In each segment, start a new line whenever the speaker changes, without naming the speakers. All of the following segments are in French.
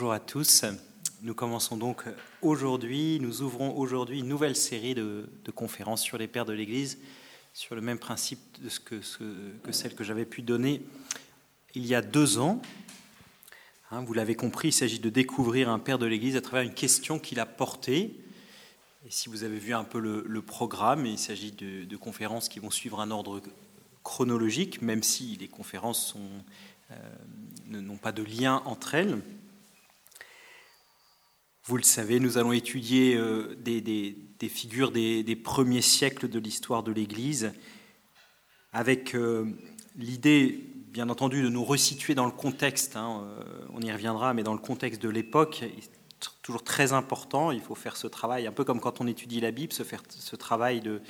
Bonjour à tous. Nous commençons donc aujourd'hui, nous ouvrons aujourd'hui une nouvelle série de, conférences sur les pères de l'Église, sur le même principe que celle que j'avais pu donner il y a deux ans. Hein, vous l'avez compris, il s'agit de découvrir un père de l'Église à travers une question qu'il a portée. Et si vous avez vu un peu le, programme, il s'agit de, conférences qui vont suivre un ordre chronologique, même si les conférences euh, n'ont pas de lien entre elles. Vous le savez, nous allons étudier euh, des, figures des, premiers siècles de l'histoire de l'Église, avec euh, l'idée, bien entendu, de nous resituer dans le contexte, hein, euh, on y reviendra, mais dans le contexte de l'époque, toujours très important, il faut faire ce travail, un peu comme quand on étudie la Bible, se faire ce travail de,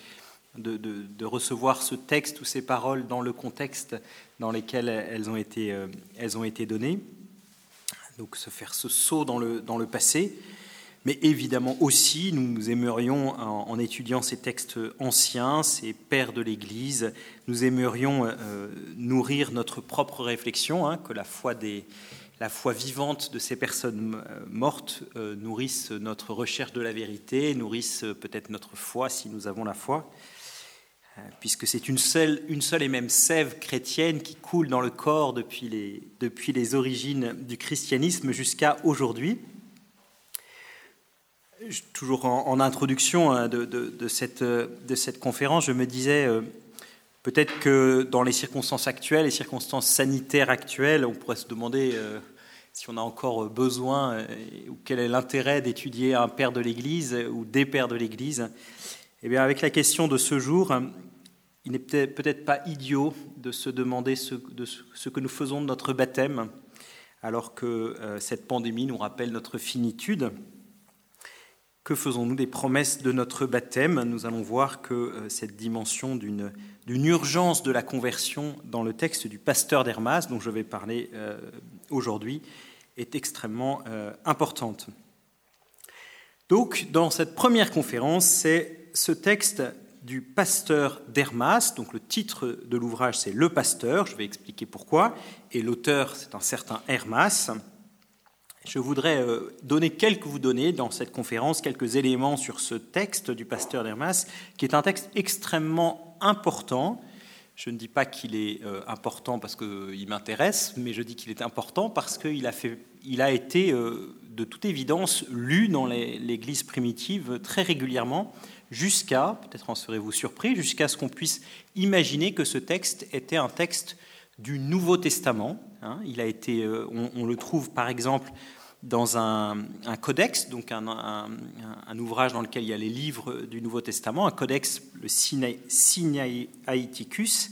recevoir ce texte ou ces paroles dans le contexte dans lequel elles ont été données donc se faire ce saut dans le, dans le passé. Mais évidemment aussi, nous aimerions, en, étudiant ces textes anciens, ces pères de l'Église, nous aimerions euh, nourrir notre propre réflexion, hein, que la foi, des, la foi vivante de ces personnes euh, mortes euh, nourrisse notre recherche de la vérité, nourrisse peut-être notre foi si nous avons la foi. Euh, puisque c'est une seule, et même sève chrétienne qui coule dans le corps depuis les, origines du christianisme jusqu'à aujourd'hui. Toujours en, introduction hein, de, de, cette, de cette conférence, je me disais euh, peut-être que dans les circonstances actuelles, les circonstances sanitaires actuelles, on pourrait se demander euh, si on a encore besoin ou quel est l'intérêt d'étudier un père de l'Église ou des pères de l'Église. Eh bien, avec la question de ce jour, il n'est peut-être pas idiot de se demander ce, que nous faisons de notre baptême, alors que euh, cette pandémie nous rappelle notre finitude. Que faisons-nous des promesses de notre baptême? Nous allons voir que euh, cette dimension d'une urgence de la conversion dans le texte du pasteur d'Hermas, dont je vais parler euh, aujourd'hui, est extrêmement importante. Donc, dans cette première conférence, c'est ce texte du pasteur d'Hermas. Donc le titre de l'ouvrage, c'est Le pasteur, je vais expliquer pourquoi. Et l'auteur, c'est un certain Hermas. Je voudrais euh, donner quelques, vous donner dans cette conférence quelques éléments sur ce texte du pasteur d'Hermas, qui est un texte extrêmement important. Je ne dis pas qu'il est euh, important parce qu'il m'intéresse, mais je dis qu'il est important parce qu'il a, fait, il a été euh, de toute évidence lu dans l'Église primitive très régulièrement jusqu'à, peut-être en serez-vous surpris, jusqu'à ce qu'on puisse imaginer que ce texte était un texte du Nouveau Testament. Hein. il a été, euh, on, le trouve par exemple dans un, codex, donc un, ouvrage dans lequel il y a les livres du Nouveau Testament, un codex, le Sinaiticus,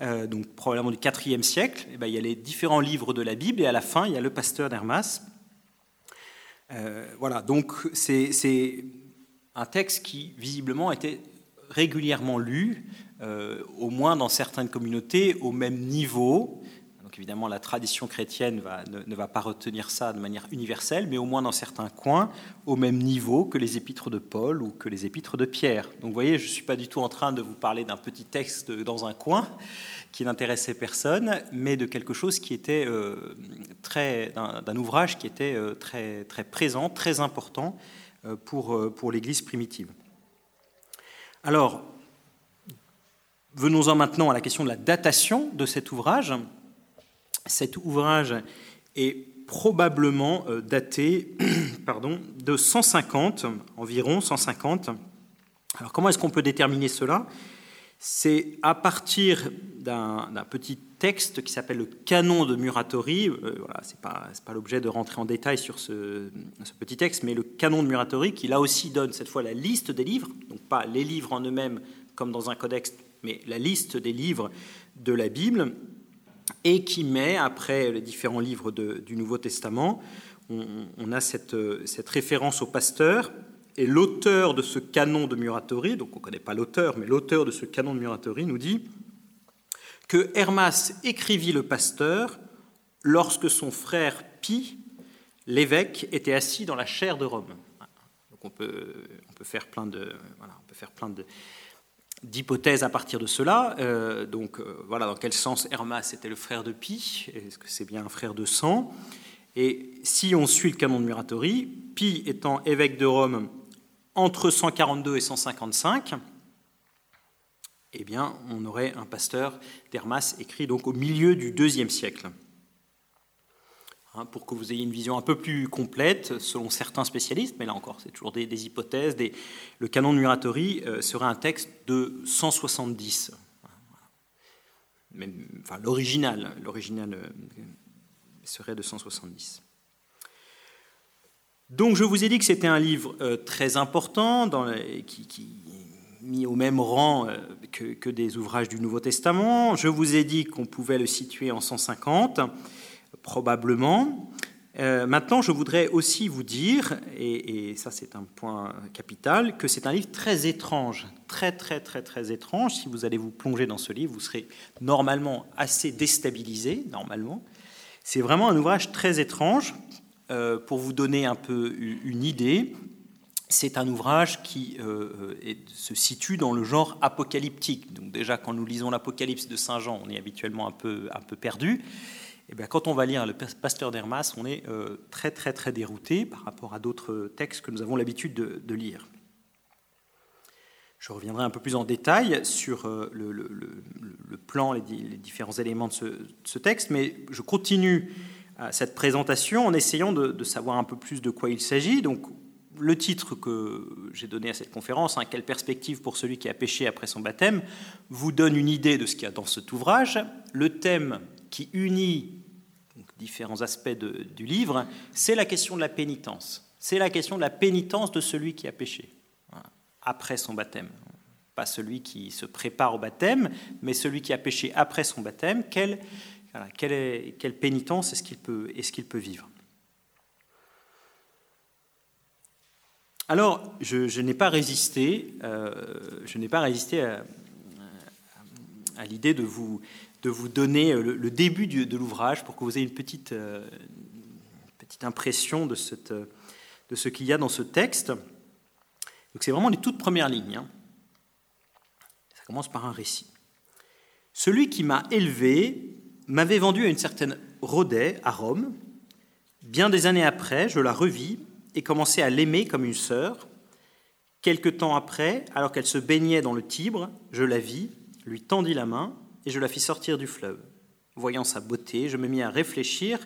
euh, donc probablement du IVe siècle. Et eh ben, il y a les différents livres de la Bible et à la fin, il y a le pasteur d'Hermas. Euh, voilà, donc c'est un texte qui visiblement était régulièrement lu, euh, au moins dans certaines communautés, au même niveau. Évidemment, la tradition chrétienne ne, va pas retenir ça de manière universelle, mais au moins dans certains coins, au même niveau que les épîtres de Paul ou que les épîtres de Pierre. Donc vous voyez, je ne suis pas du tout en train de vous parler d'un petit texte dans un coin qui n'intéressait personne, mais de quelque chose qui était euh, très, d'un ouvrage qui était euh, très, très présent, très important euh, pour, pour l'Église primitive. Alors, venons-en maintenant à la question de la datation de cet ouvrage. Cet ouvrage est probablement euh, daté pardon, de 150, environ 150. Alors comment est-ce qu'on peut déterminer cela? C'est à partir d'un petit texte qui s'appelle le canon de Muratori. Euh, voilà, ce n'est pas, pas l'objet de rentrer en détail sur ce, petit texte, mais le canon de Muratori qui là aussi donne cette fois la liste des livres, donc pas les livres en eux-mêmes comme dans un codex, mais la liste des livres de la Bible, et qui met, après les différents livres du Nouveau Testament, on, a cette, cette, référence au pasteur, et l'auteur de ce canon de Muratori, donc on ne connaît pas l'auteur, mais l'auteur de ce canon de Muratori nous dit que Hermas écrivit le pasteur lorsque son frère Pi, l'évêque, était assis dans la chaire de Rome. Donc on peut faire plein de, voilà, on peut faire plein de, d'hypothèses à partir de cela. Euh, donc euh, voilà, dans quel sens Hermas était le frère de Pi Est-ce que c'est bien un frère de sang? Et si on suit le canon de Muratori, Pie étant évêque de Rome entre 142 et 155, eh bien, on aurait un pasteur d'Hermas écrit donc au milieu du deuxième siècle. Hein, pour que vous ayez une vision un peu plus complète, selon certains spécialistes, mais là encore, c'est toujours des, hypothèses. le canon de Muratori euh, serait un texte de 170. enfin, l'original, l'original euh, serait de 170. Donc je vous ai dit que c'était un livre euh, très important, qui, mis au même rang que, des ouvrages du Nouveau Testament. Je vous ai dit qu'on pouvait le situer en 150 probablement. Euh, maintenant, je voudrais aussi vous dire, et, ça c'est un point capital, que c'est un livre très étrange, très très très très étrange. Si vous allez vous plonger dans ce livre, vous serez normalement assez déstabilisé, normalement. C'est vraiment un ouvrage très étrange. Euh, pour vous donner un peu une idée, c'est un ouvrage qui euh, se situe dans le genre apocalyptique. Donc déjà, quand nous lisons l'Apocalypse de Saint Jean, on est habituellement un peu, un peu perdu. Eh bien, quand on va lire le pasteur d'Hermas, on est euh, très très très dérouté par rapport à d'autres textes que nous avons l'habitude de, lire. Je reviendrai un peu plus en détail sur euh, le, plan, les, différents éléments de ce, texte, mais je continue cette présentation en essayant de, savoir un peu plus de quoi il s'agit. Donc, le titre que j'ai donné à cette conférence, hein, Quelle perspective pour celui qui a péché après son baptême, vous donne une idée de ce qu'il y a dans cet ouvrage. Le thème qui unit différents aspects du livre, c'est la question de la pénitence. C'est la question de la pénitence de celui qui a péché après son baptême. Pas celui qui se prépare au baptême, mais celui qui a péché après son baptême. Quelle, quelle, pénitence est-ce qu'il peut, est qu'il peut vivre? Alors, je, n'ai pas résisté, euh, je n'ai pas résisté à l'idée de vous, de vous donner euh, le, début de l'ouvrage pour que vous ayez une petite, euh, petite impression de, cette, euh, de ce qu'il y a dans ce texte. Donc c'est vraiment les toutes premières lignes. Hein. Ça commence par un récit. Celui qui m'a élevé m'avait vendu à une certaine Rhodet à Rome. Bien des années après, je la revis et commençai à l'aimer comme une sœur. Quelque temps après, alors qu'elle se baignait dans le Tibre, je la vis, lui tendis la main et je la fis sortir du fleuve. Voyant sa beauté, je me mis à réfléchir,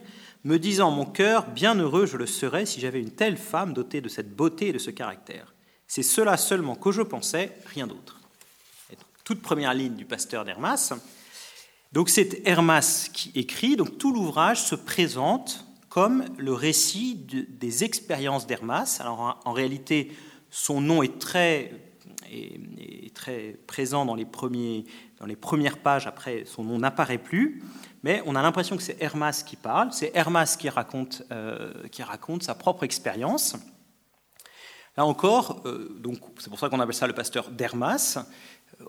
me disant mon cœur, bien heureux je le serais si j'avais une telle femme dotée de cette beauté et de ce caractère. C'est cela seulement que je pensais, rien d'autre. Toute première ligne du pasteur d'Hermas. Donc c'est Hermas qui écrit, donc tout l'ouvrage se présente comme le récit des expériences d'Hermas. Alors en, réalité, son nom est très, est très présent dans les premières pages, après, son nom n'apparaît plus, mais on a l'impression que c'est Hermas qui parle, c'est Hermas qui raconte, euh, qui raconte sa propre expérience. Là encore, euh, c'est pour ça qu'on appelle ça le pasteur d'Hermas.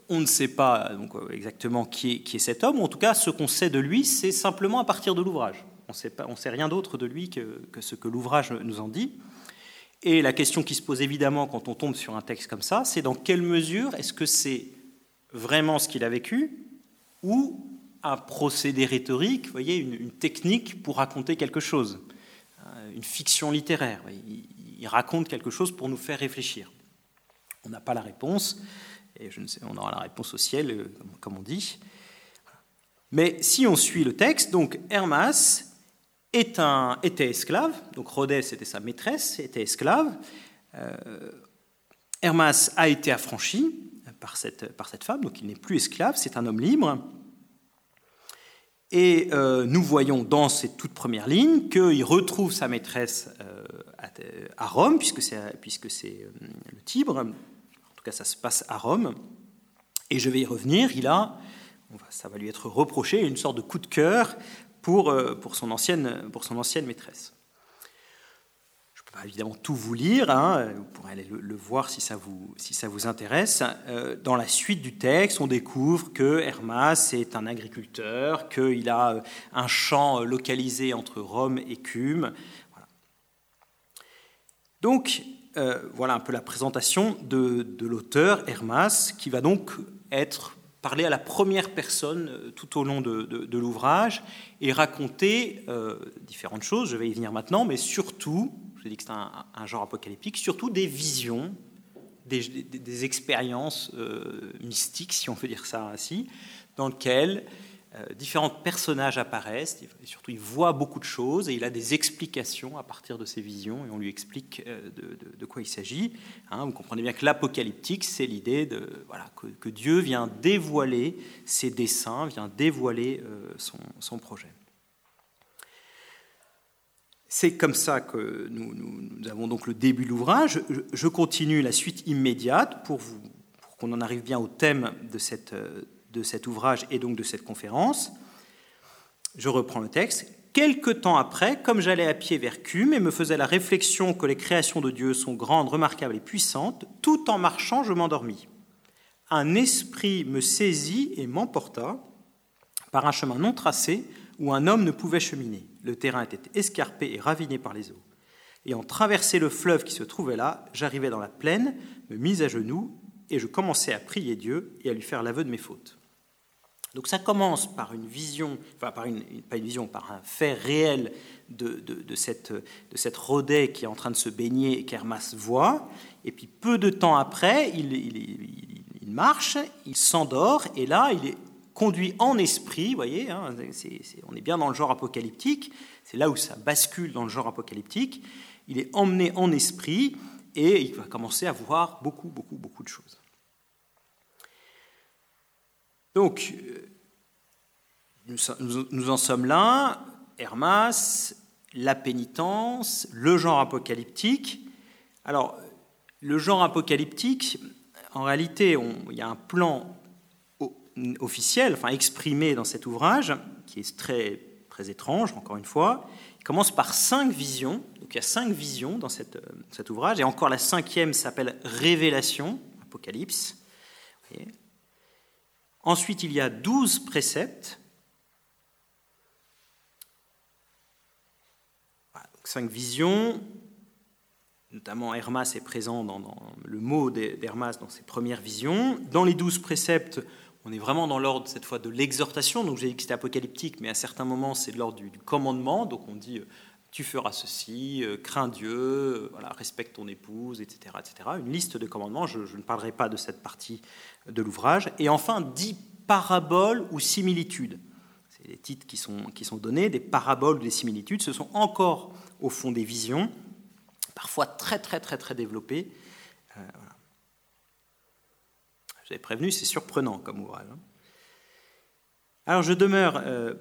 On ne sait pas donc, exactement qui est, qui est, cet homme, en tout cas, ce qu'on sait de lui, c'est simplement à partir de l'ouvrage. On ne sait rien d'autre de lui que ce que l'ouvrage nous en dit. Et la question qui se pose évidemment quand on tombe sur un texte comme ça, c'est dans quelle mesure est-ce que c'est vraiment ce qu'il a vécu ou un procédé rhétorique, voyez, une, technique pour raconter quelque chose, euh, une fiction littéraire. Il, raconte quelque chose pour nous faire réfléchir. On n'a pas la réponse, et je ne sais, on aura la réponse au ciel, euh, comme on dit. Mais si on suit le texte, donc Hermas était esclave, donc Rhodès était sa maîtresse, était esclave. Euh, Hermas a été affranchi, par cette, par cette femme, donc il n'est plus esclave, c'est un homme libre. Et euh, nous voyons dans ces toutes premières lignes qu'il retrouve sa maîtresse euh, à, Rome, puisque c'est, puisque c'est le Tibre. En tout cas, ça se passe à Rome. Et je vais y revenir. Il a, ça va lui être reproché, une sorte de coup de cœur pour, pour, son, ancienne, pour son ancienne maîtresse pas évidemment tout vous lire, hein, vous pourrez aller le, voir si ça vous, si ça vous intéresse. Euh, dans la suite du texte, on découvre que Hermas est un agriculteur, qu'il a euh, un champ euh, localisé entre Rome et Cume. Donc, voilà un peu la présentation de, de l'auteur Hermas, qui va donc être parler à la première personne euh, tout au long de, l'ouvrage et raconter euh, différentes choses, je vais y venir maintenant, mais surtout, je dis que c'est un, genre apocalyptique, surtout des visions, des, expériences euh, mystiques, si on peut dire ça ainsi, dans lesquelles différents personnages apparaissent, et surtout il voit beaucoup de choses et il a des explications à partir de ces visions et on lui explique euh, de, quoi il s'agit. Hein. vous comprenez bien que l'apocalyptique, c'est l'idée de, voilà, que, Dieu vient dévoiler ses desseins, vient dévoiler euh, son, projet. C'est comme ça que nous, avons donc le début de l'ouvrage. Je, continue la suite immédiate pour qu'on en arrive bien au thème de cette de cet ouvrage et donc de cette conférence. Je reprends le texte. Quelque temps après, comme j'allais à pied vers Cume et me faisais la réflexion que les créations de Dieu sont grandes, remarquables et puissantes, tout en marchant, je m'endormis. Un esprit me saisit et m'emporta par un chemin non tracé où un homme ne pouvait cheminer. Le terrain était escarpé et raviné par les eaux. Ayant traversé le fleuve qui se trouvait là, j'arrivais dans la plaine, me mis à genoux, et je commençais à prier Dieu et à lui faire l'aveu de mes fautes. Donc ça commence par une vision, enfin par une, pas une vision, par un fait réel de, cette, de cette Rodet qui est en train de se baigner et qu'Hermas voit. Et puis peu de temps après, il, marche, il s'endort, et là, il est conduit en esprit, vous voyez, hein, on est bien dans le genre apocalyptique, c'est là où ça bascule dans le genre apocalyptique, il est emmené en esprit, et il va commencer à voir beaucoup, beaucoup, beaucoup de choses. Donc, euh, nous, en sommes là, Hermas, la pénitence, le genre apocalyptique. Alors, le genre apocalyptique, en réalité, il y a un plan officiel, enfin exprimé dans cet ouvrage, qui est très, très étrange, encore une fois. Il commence par cinq visions. Donc il y a cinq visions dans euh, cet ouvrage, et encore la cinquième s'appelle Révélation, Apocalypse. Ensuite, il y a douze préceptes. cinq visions, notamment Hermas est présent dans, le mot d'Hermas dans ses premières visions. Dans les douze préceptes, on est vraiment dans l'ordre cette fois de l'exhortation. Donc j'ai dit que c'était apocalyptique, mais à certains moments c'est de l'ordre du, commandement. Donc on dit euh, tu feras ceci, euh, crains Dieu, euh, voilà, respecte ton épouse, etc., etc. Une liste de commandements. Je, ne parlerai pas de cette partie de l'ouvrage. Et enfin dix paraboles ou similitudes. C'est les titres qui sont, donnés, des paraboles ou des similitudes. Ce sont encore, au fond, des visions, parfois très, très, très, très développées. Euh, vous prévenu, c'est surprenant comme ouvrage. Hein. Alors je demeure euh,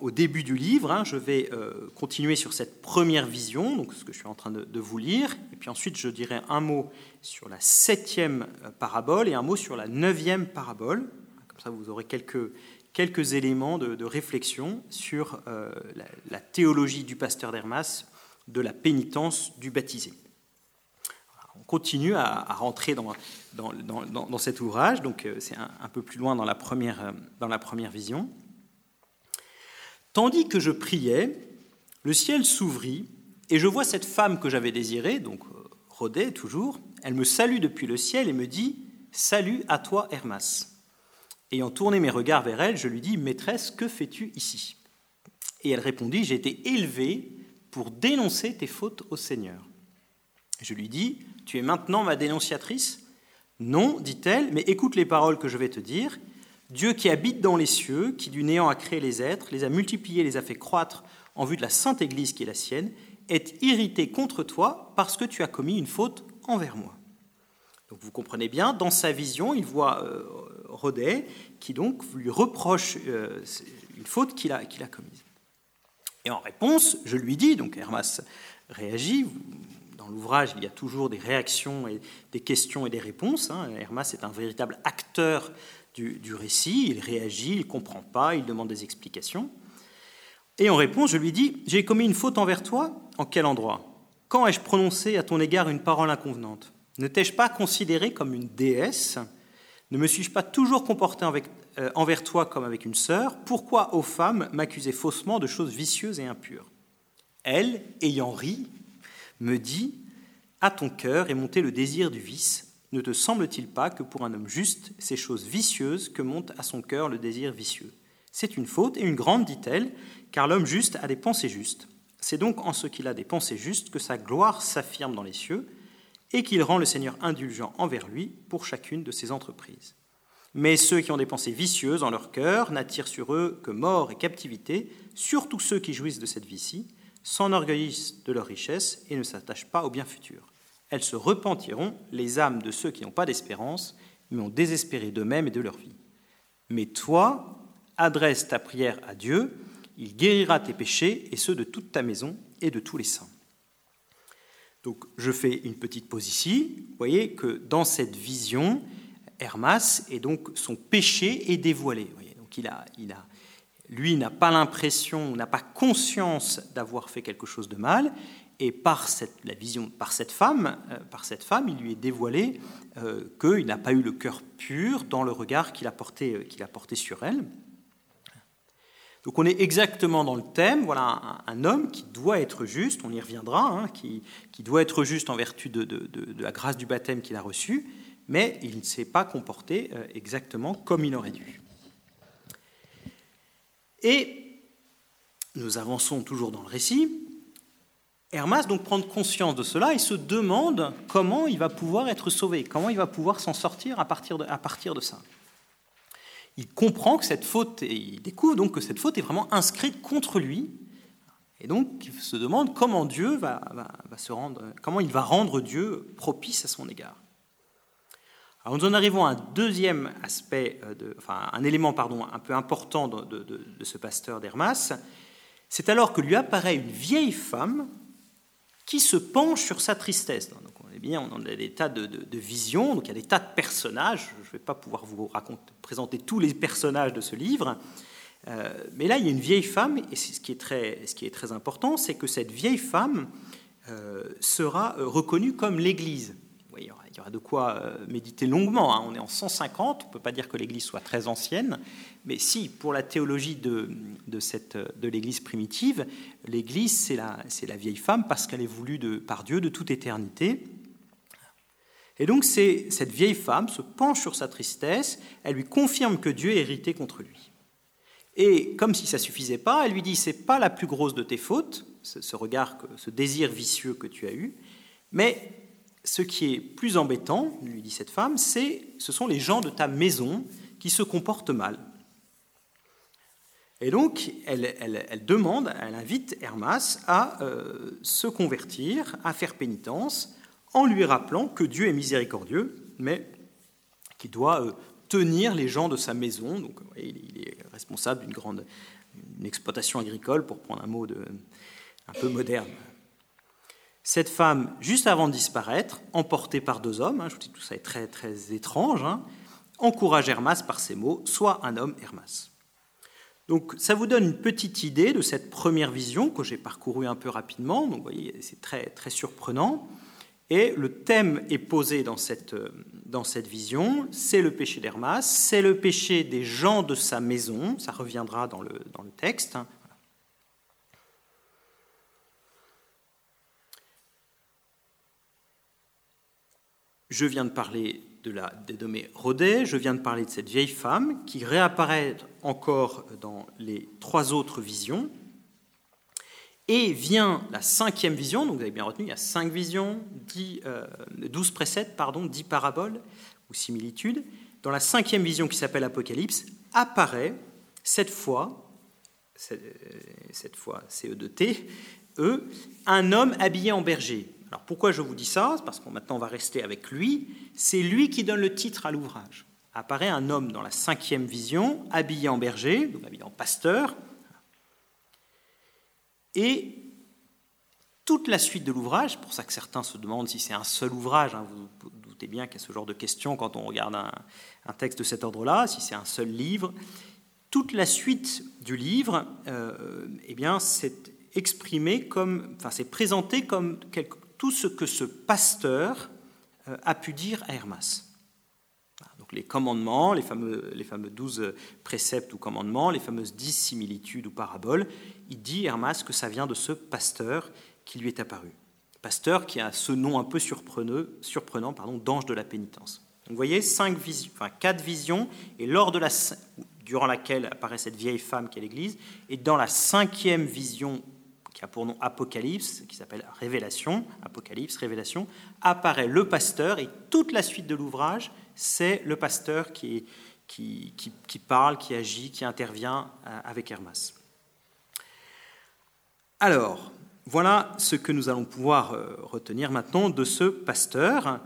au début du livre, hein. je vais euh, continuer sur cette première vision, donc ce que je suis en train de, vous lire, et puis ensuite je dirai un mot sur la septième parabole et un mot sur la neuvième parabole vous aurez quelques, quelques éléments de, réflexion sur euh, la, théologie du pasteur d'Hermas, de la pénitence du baptisé. On continue à, rentrer dans, dans, dans, cet ouvrage, donc euh, c'est un, peu plus loin dans la première, euh, dans la première vision. Tandis que je priais, le ciel s'ouvrit et je vois cette femme que j'avais désirée, donc Rodet toujours, elle me salue depuis le ciel et me dit Salut à toi, Hermas. Ayant tourné mes regards vers elle, je lui dis Maîtresse, que fais-tu ici? Et elle répondit J'ai été élevée pour dénoncer tes fautes au Seigneur. Je lui dis Tu es maintenant ma dénonciatrice? Non, dit-elle, mais écoute les paroles que je vais te dire. Dieu qui habite dans les cieux, qui du néant a créé les êtres, les a multipliés, les a fait croître en vue de la sainte Église qui est la sienne, est irrité contre toi parce que tu as commis une faute envers moi. Donc vous comprenez bien, dans sa vision, il voit euh, Rodet, qui donc lui reproche euh, une faute qu'il a, a commise. Et en réponse, je lui dis, donc Hermas réagit, dans l'ouvrage, il y a toujours des réactions, et des questions et des réponses. Hein. Hermas est un véritable acteur du, récit, il réagit, il ne comprend pas, il demande des explications. Et en réponse, je lui dis, j'ai commis une faute envers toi, en quel endroit? Quand ai-je prononcé à ton égard une parole inconvenante? Ne t'ai-je pas considéré comme une déesse? Ne me suis-je pas toujours comporté euh, envers toi comme avec une sœur? Pourquoi, ô femme, m'accuser faussement de choses vicieuses et impures? Elle, ayant ri, me dit À ton cœur est monté le désir du vice, ne te semble-t-il pas que pour un homme juste, ces choses vicieuses que monte à son cœur le désir vicieux? C'est une faute et une grande, dit-elle, car l'homme juste a des pensées justes. C'est donc en ce qu'il a des pensées justes que sa gloire s'affirme dans les cieux et qu'il rend le Seigneur indulgent envers lui pour chacune de ses entreprises. Mais ceux qui ont des pensées vicieuses en leur cœur n'attirent sur eux que mort et captivité, surtout ceux qui jouissent de cette vie-ci, s'enorgueillissent de leur richesse et ne s'attachent pas au bien futur. Elles se repentiront, les âmes de ceux qui n'ont pas d'espérance, mais ont désespéré d'eux-mêmes et de leur vie. Mais toi, adresse ta prière à Dieu, il guérira tes péchés et ceux de toute ta maison et de tous les saints. Donc je fais une petite pause ici. Vous voyez que dans cette vision, Hermas et donc son péché est dévoilé. donc il a, il a, lui n'a pas l'impression, n'a pas conscience d'avoir fait quelque chose de mal, et par cette, la vision, par cette femme, euh, par cette femme, il lui est dévoilé euh, qu'il n'a pas eu le cœur pur dans le regard qu'il a porté, euh, a porté sur elle. Donc on est exactement dans le thème, voilà un, homme qui doit être juste, on y reviendra, hein, qui, qui, doit être juste en vertu de, de, de, la grâce du baptême qu'il a reçu, mais il ne s'est pas comporté exactement comme il aurait dû. Et nous avançons toujours dans le récit. Hermas donc prend conscience de cela et se demande comment il va pouvoir être sauvé, comment il va pouvoir s'en sortir à partir de, à partir de ça il comprend que cette faute, et il découvre donc que cette faute est vraiment inscrite contre lui. Et donc, il se demande comment Dieu va, se rendre, comment il va rendre Dieu propice à son égard. Alors, nous en arrivons à un deuxième aspect, euh, enfin, un élément pardon, un peu important de, ce pasteur d'Hermas. C'est alors que lui apparaît une vieille femme qui se penche sur sa tristesse. Donc, on est bien, on a des tas de, visions, donc il y a des tas de personnages. Je ne vais pas pouvoir vous raconter, présenter tous les personnages de ce livre. Euh, mais là, il y a une vieille femme, et ce qui est très, ce qui est très important, c'est que cette vieille femme euh, sera reconnue comme l'Église. Il, y aura, de quoi méditer longuement. Hein. On est en 150, on ne peut pas dire que l'Église soit très ancienne, mais si, pour la théologie de, de, l'Église primitive, l'Église, c'est la, c'est la vieille femme parce qu'elle est voulue de, par Dieu de toute éternité. Et donc cette vieille femme se penche sur sa tristesse, elle lui confirme que Dieu est hérité contre lui. Et comme si ça suffisait pas, elle lui dit c'est pas la plus grosse de tes fautes, ce regard, ce désir vicieux que tu as eu, mais ce qui est plus embêtant, lui dit cette femme, c'est ce sont les gens de ta maison qui se comportent mal. Et donc, elle, demande, elle invite Hermas à euh, se convertir, à faire pénitence, en lui rappelant que Dieu est miséricordieux, mais qu'il doit euh, tenir les gens de sa maison. Donc, il est responsable d'une grande exploitation agricole, pour prendre un mot un peu moderne. Cette femme, juste avant de disparaître, emportée par deux hommes, hein, je vous dis tout ça est très, très étrange, hein, encourage Hermas par ces mots Sois un homme, Hermas. Donc ça vous donne une petite idée de cette première vision que j'ai parcourue un peu rapidement. Donc vous voyez, c'est très, très surprenant. Et le thème est posé dans cette, dans cette vision, c'est le péché d'Hermas, c'est le péché des gens de sa maison, ça reviendra dans le, dans le texte. Je viens de parler de la dénommée Rodet, je viens de parler de cette vieille femme qui réapparaît encore dans les trois autres visions, et vient la cinquième vision, donc vous avez bien retenu, il y a cinq visions, dix, euh, douze préceptes, pardon, dix paraboles ou similitudes. Dans la cinquième vision qui s'appelle Apocalypse, apparaît cette fois, cette fois CE2T, E, un homme habillé en berger. Alors pourquoi je vous dis ça? Parce qu'on maintenant on va rester avec lui. C'est lui qui donne le titre à l'ouvrage. Apparaît un homme dans la cinquième vision, habillé en berger, habillé en pasteur, et toute la suite de l'ouvrage, pour ça que certains se demandent si c'est un seul ouvrage, hein, vous vous doutez bien qu'il y a ce genre de questions quand on regarde un, texte de cet ordre-là, si c'est un seul livre. Toute la suite du livre, euh, eh bien, c'est exprimé comme, enfin, c'est présenté comme tout ce que ce pasteur euh, a pu dire à Hermas. Donc les commandements, les fameux, les fameux douze préceptes ou commandements, les fameuses dix similitudes ou paraboles, il dit, Hermas, que ça vient de ce pasteur qui lui est apparu. pasteur qui a ce nom un peu surprenant, pardon, d'ange de la pénitence. vous voyez, cinq visions, enfin, quatre visions, et lors de la, durant laquelle apparaît cette vieille femme qui est l'Église, et dans la cinquième vision qui a pour nom Apocalypse, qui s'appelle Révélation, Apocalypse, Révélation, apparaît le pasteur, et toute la suite de l'ouvrage, c'est le pasteur qui, qui, qui, parle, qui agit, qui intervient euh, avec Hermas. Alors, voilà ce que nous allons pouvoir euh, retenir maintenant de ce pasteur.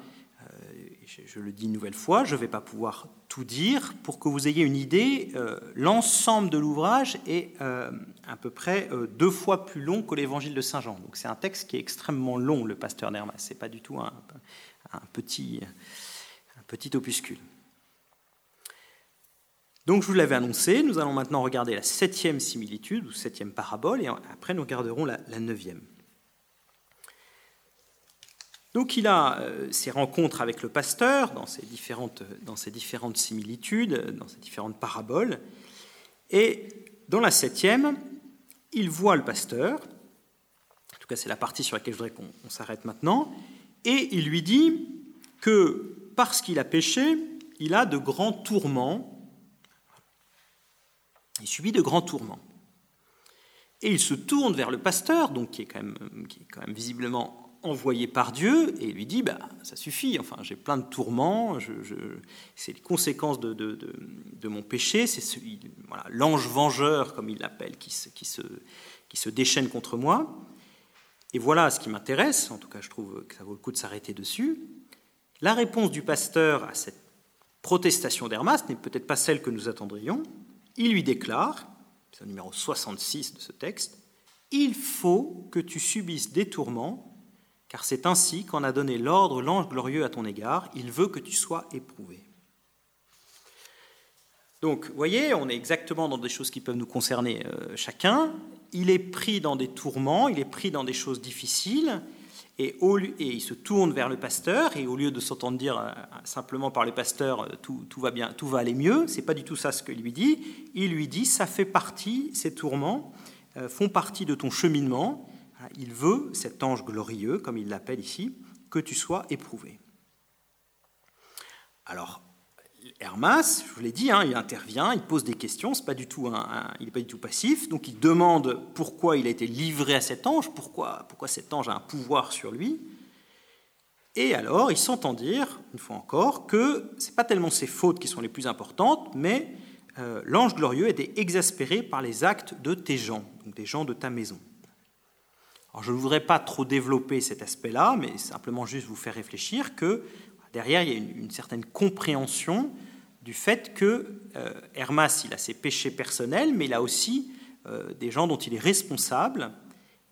Euh, je le dis une nouvelle fois, je ne vais pas pouvoir tout dire. Pour que vous ayez une idée, euh, l'ensemble de l'ouvrage est à peu près deux fois plus long que l'évangile de Saint Jean. Donc c'est un texte qui est extrêmement long, le pasteur d'Hermas. Ce n'est pas du tout un, petit, un petit opuscule. Donc je vous l'avais annoncé, nous allons maintenant regarder la septième similitude ou septième parabole, et après nous regarderons la, neuvième. Donc il a euh, ses rencontres avec le pasteur dans ces, différentes, similitudes, dans ces différentes paraboles, et dans la septième, il voit le pasteur, en tout cas c'est la partie sur laquelle je voudrais qu'on s'arrête maintenant, et il lui dit que parce qu'il a péché, il a de grands tourments. Il subit de grands tourments. Et il se tourne vers le pasteur, donc qui est quand même, qui est quand même visiblement envoyé par Dieu, et lui dit bah, Ça suffit, enfin, j'ai plein de tourments, c'est les conséquences de, mon péché, c'est l'ange vengeur, comme il l'appelle, qui, se, qui se déchaîne contre moi. Et voilà ce qui m'intéresse, en tout cas je trouve que ça vaut le coup de s'arrêter dessus. La réponse du pasteur à cette protestation d'Hermas n'est peut-être pas celle que nous attendrions, il lui déclare, c'est le numéro 66 de ce texte, Il faut que tu subisses des tourments, car c'est ainsi qu'en a donné l'ordre l'ange glorieux à ton égard, il veut que tu sois éprouvé. Donc, vous voyez, on est exactement dans des choses qui peuvent nous concerner euh, chacun. Il est pris dans des tourments, il est pris dans des choses difficiles, et, il se tourne vers le pasteur, et au lieu de s'entendre dire euh, simplement par le pasteur euh, tout, va bien, tout va aller mieux, c'est pas du tout ça ce qu'il lui dit. Il lui dit ça fait partie, ces tourments font partie de ton cheminement. Il veut, cet ange glorieux, comme il l'appelle ici, que tu sois éprouvé. Alors, Hermas, je vous l'ai dit, hein, il intervient, il pose des questions, pas du tout il n'est pas du tout passif, donc il demande pourquoi il a été livré à cet ange, pourquoi, pourquoi cet ange a un pouvoir sur lui. Et alors, il s'entend dire, une fois encore, que ce n'est pas tellement ses fautes qui sont les plus importantes, mais euh, l'ange glorieux était exaspéré par les actes de tes gens, donc des gens de ta maison. Je ne voudrais pas trop développer cet aspect-là, mais simplement juste vous faire réfléchir que derrière, il y a une, certaine compréhension du fait que euh, Hermas, il a ses péchés personnels, mais il a aussi euh, des gens dont il est responsable.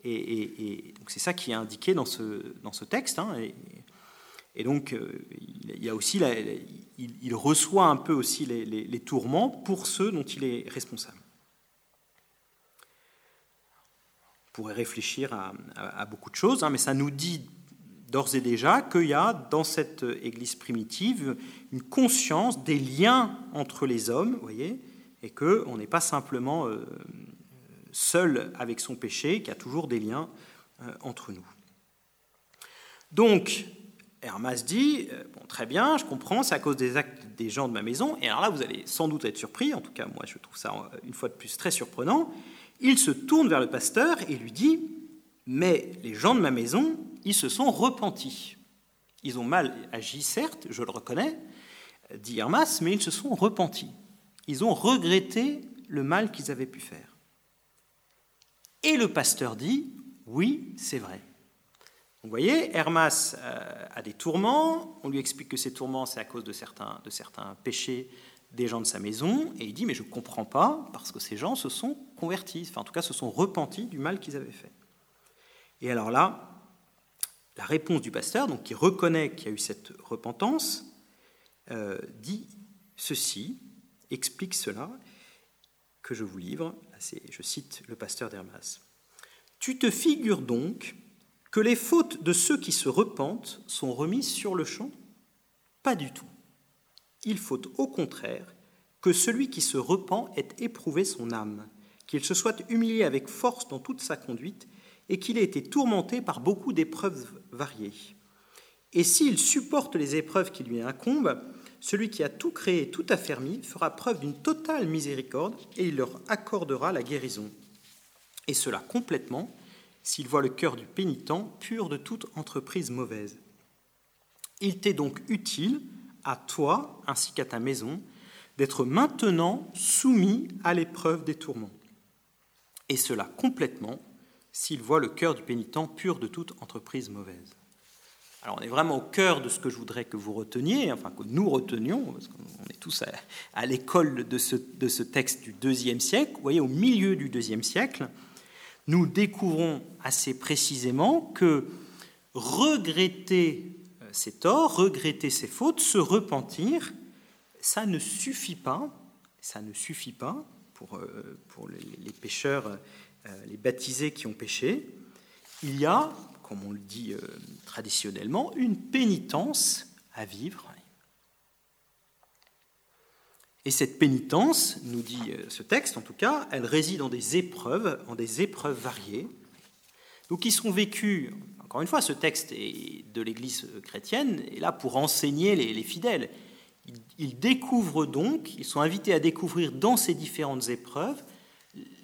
Et, c'est ça qui est indiqué dans ce, dans ce texte. Hein, et, donc, euh, il, y a aussi il, reçoit un peu aussi les, tourments pour ceux dont il est responsable. On pourrait réfléchir à, beaucoup de choses, hein, mais ça nous dit d'ores et déjà qu'il y a dans cette Église primitive une conscience des liens entre les hommes, voyez, et qu'on n'est pas simplement euh, seul avec son péché, qu'il y a toujours des liens euh, entre nous. Donc, Hermas dit, euh, bon, très bien, je comprends, c'est à cause des actes des gens de ma maison, et alors là, vous allez sans doute être surpris, en tout cas, moi, je trouve ça, une fois de plus, très surprenant. Il se tourne vers le pasteur et lui dit, mais les gens de ma maison, ils se sont repentis. Ils ont mal agi, certes, je le reconnais, dit Hermas, mais ils se sont repentis. Ils ont regretté le mal qu'ils avaient pu faire. Et le pasteur dit, oui, c'est vrai. Vous voyez, Hermas euh, a des tourments, on lui explique que ces tourments, c'est à cause de certains, de certains péchés des gens de sa maison, et il dit, mais je ne comprends pas, parce que ces gens se sont convertis, enfin en tout cas se sont repentis du mal qu'ils avaient fait. Et alors là, la réponse du pasteur, donc qui reconnaît qu'il y a eu cette repentance, euh, dit ceci, explique cela, que je vous livre. Je cite le pasteur d'Hermas. Tu te figures donc que les fautes de ceux qui se repentent sont remises sur le champ? Pas du tout. Il faut au contraire que celui qui se repent ait éprouvé son âme, qu'il se soit humilié avec force dans toute sa conduite et qu'il a été tourmenté par beaucoup d'épreuves variées. Et s'il supporte les épreuves qui lui incombent, celui qui a tout créé tout affermi fera preuve d'une totale miséricorde et il leur accordera la guérison. Et cela complètement, s'il voit le cœur du pénitent pur de toute entreprise mauvaise. Il t'est donc utile, à toi ainsi qu'à ta maison, d'être maintenant soumis à l'épreuve des tourments. Et cela complètement, s'il voit le cœur du pénitent pur de toute entreprise mauvaise. Alors on est vraiment au cœur de ce que je voudrais que vous reteniez, enfin que nous retenions, parce qu'on est tous à, l'école de ce, de ce, texte du deuxième siècle. Vous voyez, au milieu du deuxième siècle, nous découvrons assez précisément que regretter ses torts, regretter ses fautes, se repentir, ça ne suffit pas, ça ne suffit pas pour, euh, pour les, pécheurs, euh, les baptisés qui ont péché. Il y a, comme on le dit traditionnellement, une pénitence à vivre. Et cette pénitence, nous dit ce texte en tout cas, elle réside en des épreuves, en des épreuves variées, donc qui sont vécues encore une fois, ce texte de l'Église chrétienne est là pour enseigner les, fidèles. Ils, découvrent donc, ils sont invités à découvrir dans ces différentes épreuves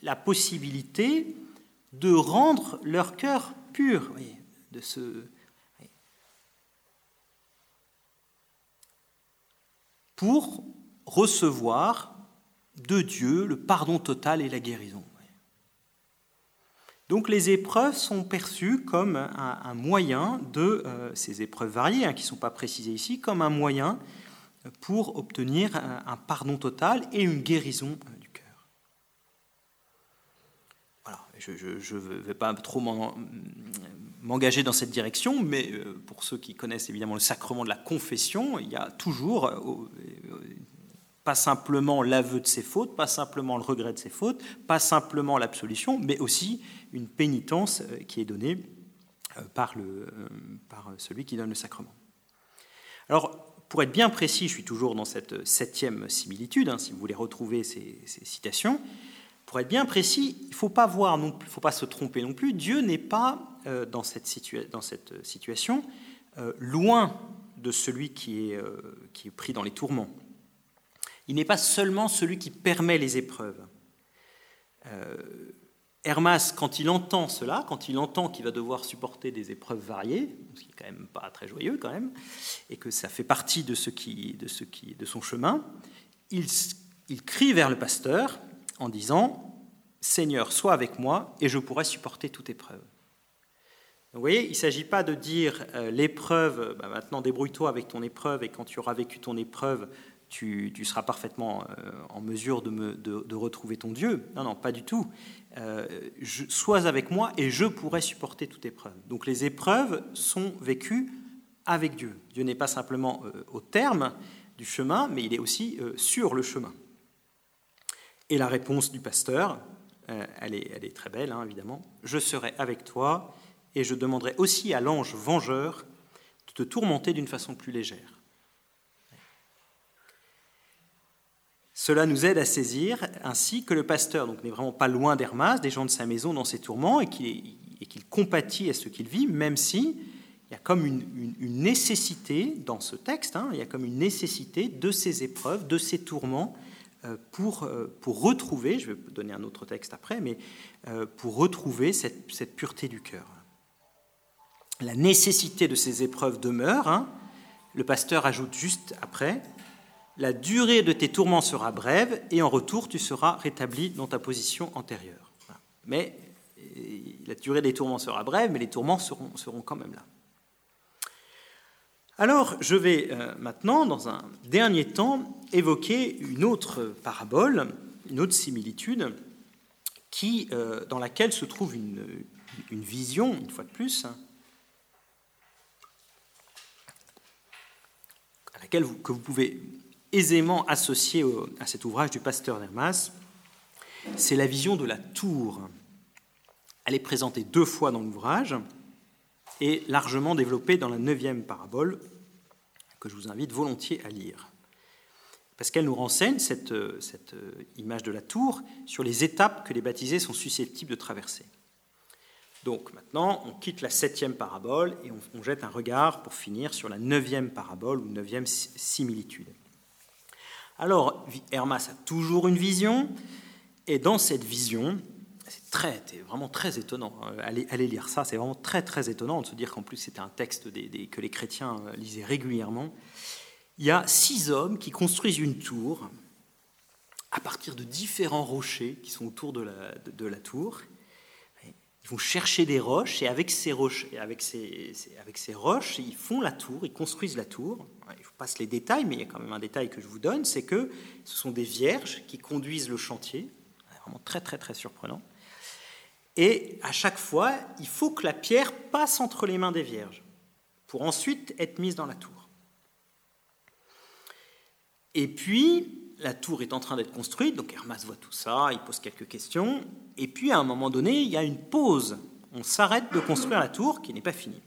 la possibilité de rendre leur cœur pur, de ce, pour recevoir de Dieu le pardon total et la guérison. Donc les épreuves sont perçues comme un, moyen de, euh, ces épreuves variées, hein, qui ne sont pas précisées ici, comme un moyen pour obtenir un, pardon total et une guérison euh, du cœur. Voilà, je ne vais pas trop m'engager dans cette direction, mais euh, pour ceux qui connaissent évidemment le sacrement de la confession, il y a toujours pas simplement l'aveu de ses fautes, pas simplement le regret de ses fautes, pas simplement l'absolution, mais aussi une pénitence euh, qui est donnée euh, par, le, euh, par celui qui donne le sacrement. Alors, pour être bien précis, je suis toujours dans cette septième similitude, hein, si vous voulez retrouver ces, citations. Pour être bien précis, il ne faut pas faut pas se tromper non plus. Dieu n'est pas dans, cette situation loin de celui qui est pris dans les tourments. Il n'est pas seulement celui qui permet les épreuves. Euh, Hermas, quand il entend cela, quand il entend qu'il va devoir supporter des épreuves variées, ce qui n'est quand même pas très joyeux quand même, et que ça fait partie de, ce qui, de, ce qui, de son chemin, il, il crie vers le pasteur en disant Seigneur, sois avec moi et je pourrai supporter toute épreuve. vous voyez, il ne s'agit pas de dire euh, l'épreuve, bah, maintenant débrouille-toi avec ton épreuve et quand tu auras vécu ton épreuve, tu, seras parfaitement euh, en mesure de, retrouver ton Dieu. Non, non, pas du tout. Euh, sois avec moi et je pourrai supporter toute épreuve. Donc les épreuves sont vécues avec Dieu. Dieu n'est pas simplement euh, au terme du chemin, mais il est aussi sur le chemin. Et la réponse du pasteur, elle, est, très belle, hein, évidemment. Je serai avec toi et je demanderai aussi à l'ange vengeur de te tourmenter d'une façon plus légère. Cela nous aide à saisir ainsi que le pasteur donc n'est vraiment pas loin d'Hermas, des gens de sa maison dans ses tourments, et qu'il compatit à ce qu'il vit, même si il y a comme une, nécessité dans ce texte, hein, il y a comme une nécessité de ces épreuves, de ces tourments, euh, pour, euh, pour retrouver, je vais donner un autre texte après, mais euh, pour retrouver cette, cette pureté du cœur. La nécessité de ces épreuves demeure. Hein. Le pasteur ajoute juste après, la durée de tes tourments sera brève et en retour tu seras rétabli dans ta position antérieure. Mais euh, la durée des tourments sera brève, mais les tourments seront, quand même là. Alors, je vais euh, maintenant, dans un dernier temps, évoquer une autre parabole, une autre similitude, qui, euh, dans laquelle se trouve une, vision, une fois de plus, à laquelle que vous pouvez aisément associé à cet ouvrage du pasteur Hermas, c'est la vision de la tour. Elle est présentée deux fois dans l'ouvrage et largement développée dans la neuvième parabole que je vous invite volontiers à lire. Parce qu'elle nous renseigne, cette, cette image de la tour, sur les étapes que les baptisés sont susceptibles de traverser. Donc maintenant, on quitte la septième parabole et on, jette un regard pour finir sur la neuvième parabole ou neuvième similitude. Alors, Hermas a toujours une vision, et dans cette vision, c'est très, vraiment très étonnant. Hein. Allez, allez lire ça, c'est vraiment très très étonnant de se dire qu'en plus c'était un texte que les chrétiens euh, lisaient régulièrement. Il y a six hommes qui construisent une tour à partir de différents rochers qui sont autour de la, de, la tour. Ils vont chercher des roches et avec ces roches, avec ces, avec ces roches, ils font la tour, ils construisent la tour. Je vous passe les détails, mais il y a quand même un détail que je vous donne, c'est que ce sont des vierges qui conduisent le chantier. Vraiment très très très surprenant. Et à chaque fois, il faut que la pierre passe entre les mains des vierges pour ensuite être mise dans la tour. Et puis, la tour est en train d'être construite, donc Hermas voit tout ça, il pose quelques questions, et puis à un moment donné, il y a une pause. On s'arrête de construire la tour qui n'est pas finie.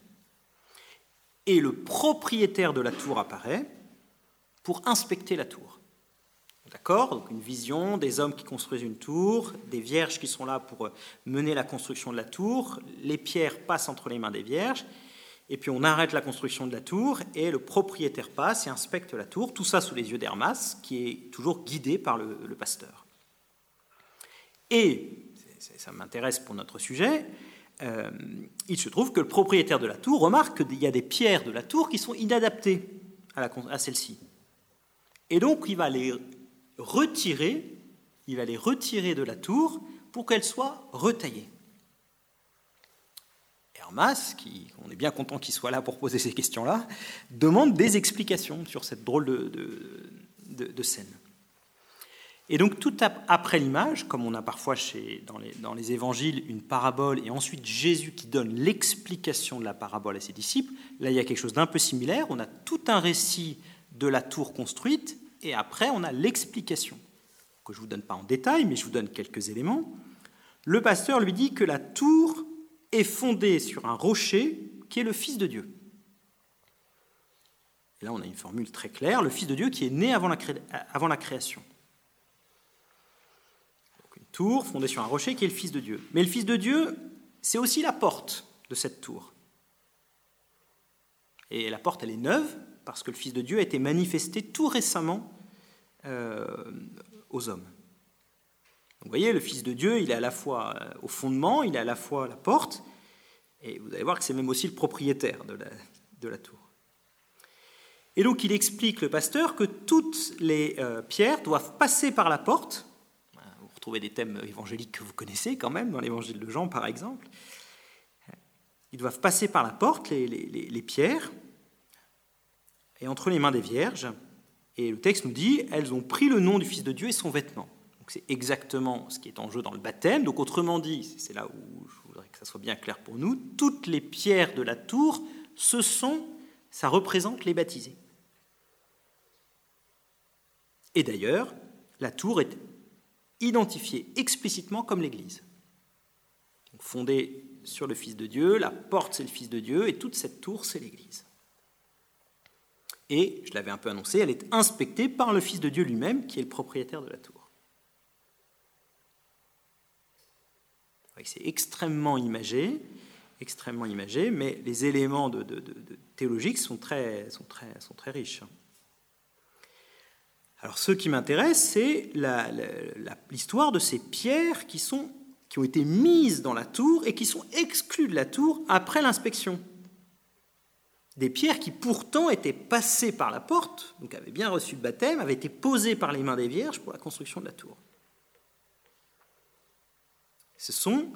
Et le propriétaire de la tour apparaît pour inspecter la tour. D'accord Donc une vision des hommes qui construisent une tour, des vierges qui sont là pour mener la construction de la tour, les pierres passent entre les mains des vierges, et puis on arrête la construction de la tour et le propriétaire passe et inspecte la tour, tout ça sous les yeux d'Hermas, qui est toujours guidé par le, pasteur. Et, ça m'intéresse pour notre sujet, euh, il se trouve que le propriétaire de la tour remarque qu'il y a des pierres de la tour qui sont inadaptées à, celle-ci. Et donc il va les retirer, il va les retirer de la tour pour qu'elles soient retaillées. Hermas, qui, on est bien content qu'il soit là pour poser ces questions-là, demande des explications sur cette drôle de, scène. Et donc tout après l'image, comme on a parfois chez, dans, les, évangiles une parabole et ensuite Jésus qui donne l'explication de la parabole à ses disciples, là il y a quelque chose d'un peu similaire. On a tout un récit de la tour construite et après on a l'explication, que je ne vous donne pas en détail, mais je vous donne quelques éléments. Le pasteur lui dit que la tour est fondée sur un rocher qui est le Fils de Dieu. Et là, on a une formule très claire, le Fils de Dieu qui est né avant la création. Donc tour fondée sur un rocher qui est le Fils de Dieu. Mais le Fils de Dieu, c'est aussi la porte de cette tour. Et la porte, elle est neuve, parce que le Fils de Dieu a été manifesté tout récemment euh, aux hommes vous voyez, le Fils de Dieu, il est à la fois euh, au fondement, il est à la fois la porte, et vous allez voir que c'est même aussi le propriétaire de la, de la, tour. Et donc il explique, le pasteur, que toutes les euh, pierres doivent passer par la porte. Retrouvez des thèmes évangéliques que vous connaissez quand même, dans l'évangile de Jean par exemple. Ils doivent passer par la porte, les, pierres, et entre les mains des vierges. Et le texte nous dit, elles ont pris le nom du Fils de Dieu et son vêtement c'est exactement ce qui est en jeu dans le baptême. Donc autrement dit, c'est là où je voudrais que ça soit bien clair pour nous, toutes les pierres de la tour, ce sont, ça représente les baptisés. Et d'ailleurs, la tour est identifiée explicitement comme l'Église. Fondée sur le Fils de Dieu, la porte c'est le Fils de Dieu, et toute cette tour c'est l'Église. Et, je l'avais un peu annoncé, elle est inspectée par le Fils de Dieu lui-même, qui est le propriétaire de la tour. C'est extrêmement imagé, extrêmement imagé, mais les éléments de, théologiques sont sont, très, sont très riches. Alors, ce qui m'intéresse, c'est l'histoire de ces pierres qui, sont, qui ont été mises dans la tour et qui sont exclues de la tour après l'inspection. Des pierres qui pourtant étaient passées par la porte, donc avaient bien reçu le baptême, avaient été posées par les mains des vierges pour la construction de la tour. Ce sont,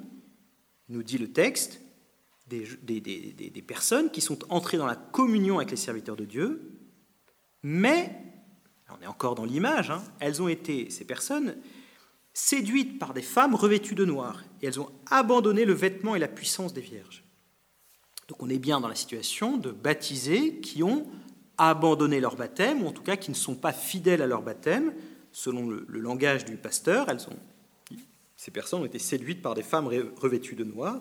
nous dit le texte, des, personnes qui sont entrées dans la communion avec les serviteurs de Dieu, mais, on est encore dans l'image, hein, elles ont été, ces personnes, séduites par des femmes revêtues de noir, et elles ont abandonné le vêtement et la puissance des vierges. Donc on est bien dans la situation de baptisés qui ont abandonné leur baptême, ou en tout cas qui ne sont pas fidèles à leur baptême, selon le, le langage du pasteur, elles ont ces personnes ont été séduites par des femmes revêtues de noir,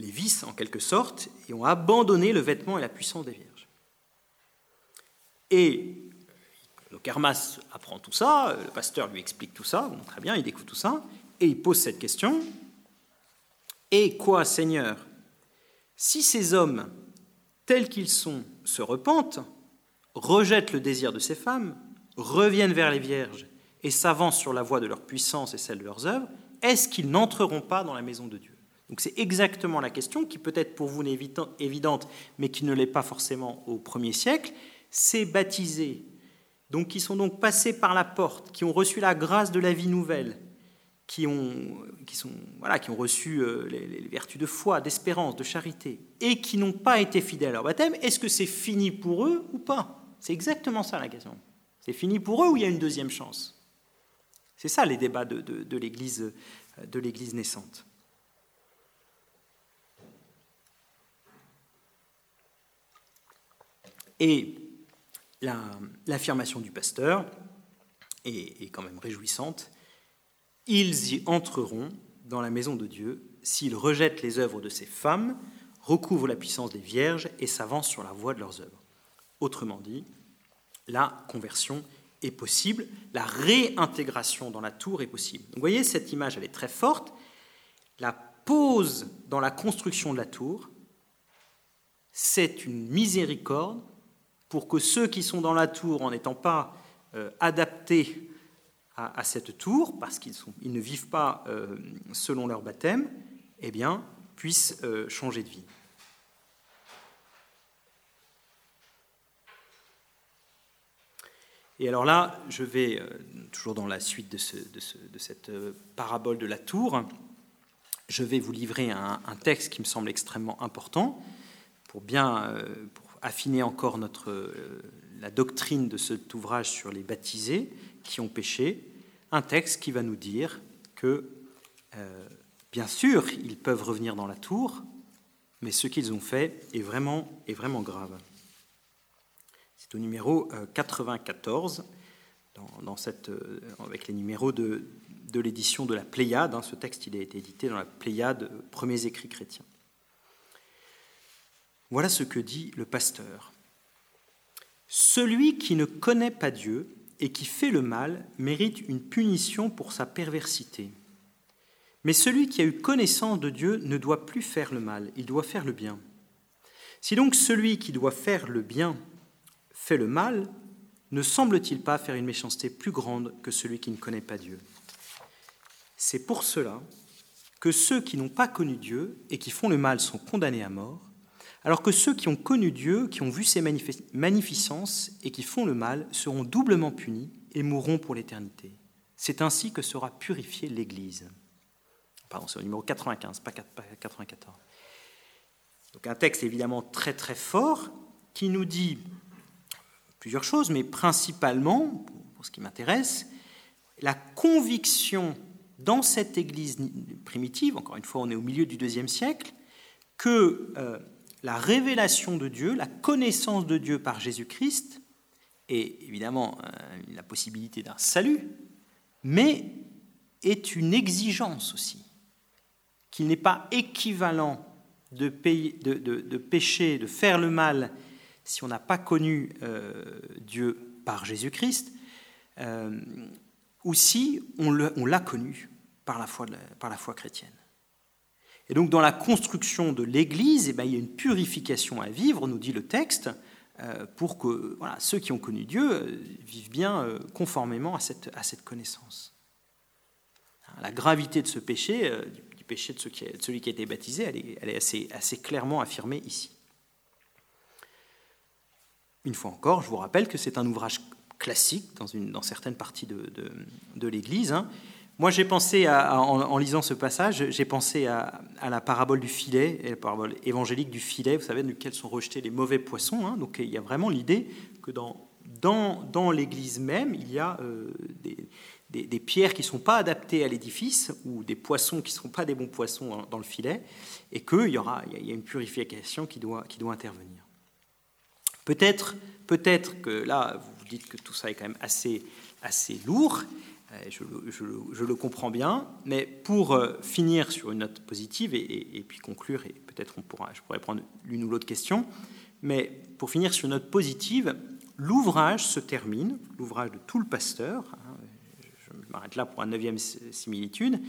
les vices en quelque sorte, et ont abandonné le vêtement et la puissance des vierges. Et donc Hermas apprend tout ça, le pasteur lui explique tout ça, très bien, il découvre tout ça, et il pose cette question. Et quoi, Seigneur? Si ces hommes, tels qu'ils sont, se repentent, rejettent le désir de ces femmes, reviennent vers les vierges et s'avancent sur la voie de leur puissance et celle de leurs œuvres, est-ce qu'ils n'entreront pas dans la maison de Dieu? Donc c'est exactement la question qui peut-être pour vous évidente, mais qui ne l'est pas forcément au premier siècle. Ces baptisés, donc qui sont donc passés par la porte, qui ont reçu la grâce de la vie nouvelle, qui ont, qui sont, voilà, qui ont reçu euh, les, vertus de foi, d'espérance, de charité, et qui n'ont pas été fidèles à leur baptême, est-ce que c'est fini pour eux ou pas? C'est exactement ça la question. C'est fini pour eux ou il y a une deuxième chance? C'est ça les débats de, de, de l'Église naissante. Et l'affirmation du pasteur est, quand même réjouissante. Ils y entreront dans la maison de Dieu s'ils rejettent les œuvres de ces femmes, recouvrent la puissance des vierges et s'avancent sur la voie de leurs œuvres. Autrement dit, la conversion est possible, la réintégration dans la tour est possible. vous voyez, cette image, elle est très forte. La pause dans la construction de la tour, c'est une miséricorde pour que ceux qui sont dans la tour, en n'étant pas euh, adaptés à, cette tour, parce qu'ils ils ne vivent pas euh, selon leur baptême, eh bien, puissent euh, changer de vie. Et alors là, je vais, toujours dans la suite de, ce, de, ce, de, cette parabole de la tour, je vais vous livrer un, texte qui me semble extrêmement important pour bien affiner encore notre, la doctrine de cet ouvrage sur les baptisés qui ont péché. Un texte qui va nous dire que, euh, bien sûr, ils peuvent revenir dans la tour, mais ce qu'ils ont fait est vraiment, grave au numéro 94, euh, dans, cette, euh, avec les numéros de, de l'édition de la Pléiade. Hein. Ce texte il a été édité dans la Pléiade, premiers écrits chrétiens. Voilà ce que dit le pasteur. Celui qui ne connaît pas Dieu et qui fait le mal mérite une punition pour sa perversité. Mais celui qui a eu connaissance de Dieu ne doit plus faire le mal, il doit faire le bien. Si donc celui qui doit faire le bien fait le mal, ne semble-t-il pas faire une méchanceté plus grande que celui qui ne connaît pas Dieu? C'est pour cela que ceux qui n'ont pas connu Dieu et qui font le mal sont condamnés à mort, alors que ceux qui ont connu Dieu, qui ont vu ses magnificences et qui font le mal seront doublement punis et mourront pour l'éternité. C'est ainsi que sera purifiée l'Église. Pardon, c'est au numéro 95, pas 94. Donc un texte évidemment très très fort qui nous dit plusieurs choses, mais principalement, pour ce qui m'intéresse, la conviction dans cette Église primitive, encore une fois on est au milieu du deuxième siècle, que euh, la révélation de Dieu, la connaissance de Dieu par Jésus-Christ, est évidemment euh, la possibilité d'un salut, mais est une exigence aussi, qu'il n'est pas équivalent de, pécher, de faire le mal si on n'a pas connu euh, Dieu par Jésus-Christ, euh, ou si on l'a connu par la foi chrétienne. Et donc dans la construction de l'Église, eh bien, il y a une purification à vivre, nous dit le texte, euh, pour que ceux qui ont connu Dieu euh, vivent bien euh, conformément à cette, connaissance. La gravité de ce péché, du péché de, celui qui a été baptisé, elle est, assez, clairement affirmée ici. Une fois encore, je vous rappelle que c'est un ouvrage classique dans, certaines parties de l'Église. Hein. Moi, j'ai pensé, à, en, lisant ce passage, j'ai pensé à, la parabole du filet, et la parabole évangélique du filet, vous savez, duquel sont rejetés les mauvais poissons. Hein. Donc, il y a vraiment l'idée que dans, l'Église même, il y a euh, des, pierres qui ne sont pas adaptées à l'édifice, ou des poissons qui ne sont pas des bons poissons dans le filet, et qu'il y, aura, a une purification qui doit, intervenir. Peut-être peut que là, vous dites que tout ça est quand même assez, assez lourd, je, le comprends bien, mais pour euh, finir sur une note positive et, puis conclure, et peut-être on pourra, je pourrais prendre l'une ou l'autre question, mais pour finir sur une note positive, l'ouvrage se termine, l'ouvrage de tout le pasteur, hein, je m'arrête là pour un neuvième similitude,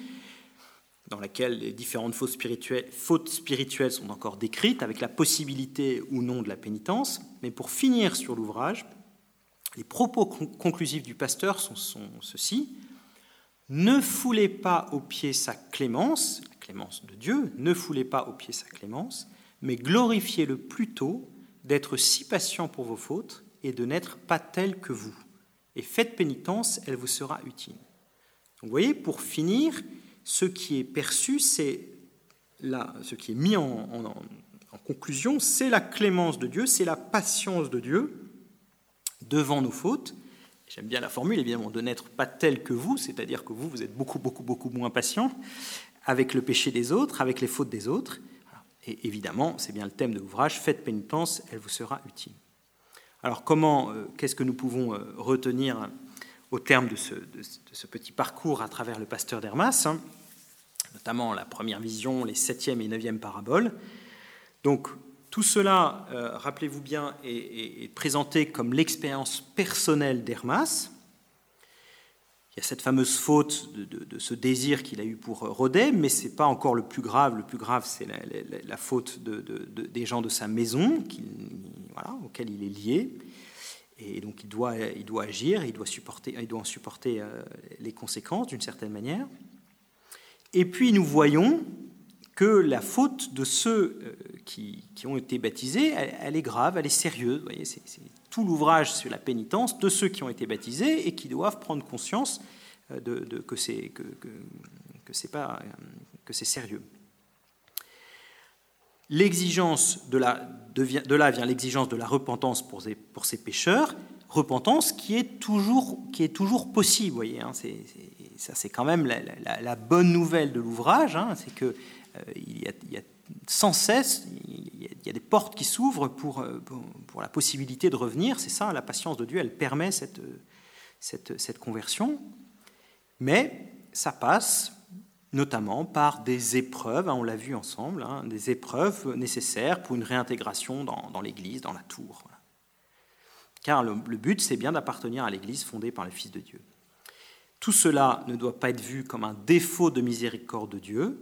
dans laquelle les différentes fautes spirituelles sont encore décrites, avec la possibilité ou non de la pénitence. Mais pour finir sur l'ouvrage, les propos conclusifs du pasteur sont, sont ceux-ci. Ne foulez pas au pied sa clémence, la clémence de Dieu, ne foulez pas au pied sa clémence, mais glorifiez-le plutôt d'être si patient pour vos fautes et de n'être pas tel que vous. Et faites pénitence, elle vous sera utile. Vous voyez, pour finir, ce qui est perçu, c'est là, ce qui est mis en conclusion, c'est la clémence de Dieu, c'est la patience de Dieu devant nos fautes. J'aime bien la formule, évidemment, de n'être pas tel que vous, c'est-à-dire que vous, vous êtes beaucoup, beaucoup, beaucoup moins patient avec le péché des autres, avec les fautes des autres. Et évidemment, c'est bien le thème de l'ouvrage, faites pénitence, elle vous sera utile. Alors comment, euh, qu'est-ce que nous pouvons euh, retenir au terme de ce, petit parcours à travers le pasteur d'Hermas, hein, notamment la première vision, les septième et neuvième paraboles Donc tout cela, euh, rappelez-vous bien, est, présenté comme l'expérience personnelle d'Hermas. Il y a cette fameuse faute de, ce désir qu'il a eu pour Rodet, mais ce n'est pas encore le plus grave. Le plus grave, c'est la, faute des gens de sa maison, auquel il est lié. Et donc il doit, agir, il doit, il doit en supporter euh, les conséquences d'une certaine manière. Et puis nous voyons que la faute de ceux euh, qui, ont été baptisés, elle, est grave, elle est sérieuse. Vous voyez, c'est, tout l'ouvrage sur la pénitence de ceux qui ont été baptisés et qui doivent prendre conscience euh, de, que, c'est, que, c'est pas, que c'est sérieux. L'exigence de, là vient l'exigence de la repentance pour ces, pour ces pécheurs, repentance qui est toujours, qui est toujours possible. Vous voyez, hein, c'est, ça c'est quand même la, bonne nouvelle de l'ouvrage, hein, c'est que euh, il, y a, sans cesse, il y a des portes qui s'ouvrent pour, euh, pour, la possibilité de revenir. C'est ça, la patience de Dieu, elle permet cette, cette, cette conversion. Mais ça passe notamment par des épreuves, hein, on l'a vu ensemble, hein, des épreuves nécessaires pour une réintégration dans, dans l'Église, dans la tour. Car le but, c'est bien d'appartenir à l'Église fondée par le Fils de Dieu. Tout cela ne doit pas être vu comme un défaut de miséricorde de Dieu,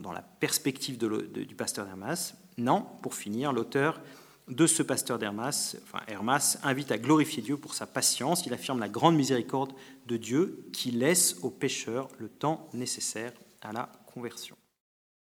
dans, la perspective du pasteur d'Hermas. Non, pour finir, l'auteur de ce pasteur d'Hermas, Hermas, invite à glorifier Dieu pour sa patience. Il affirme la grande miséricorde de Dieu qui laisse aux pécheurs le temps nécessaire à la conversion.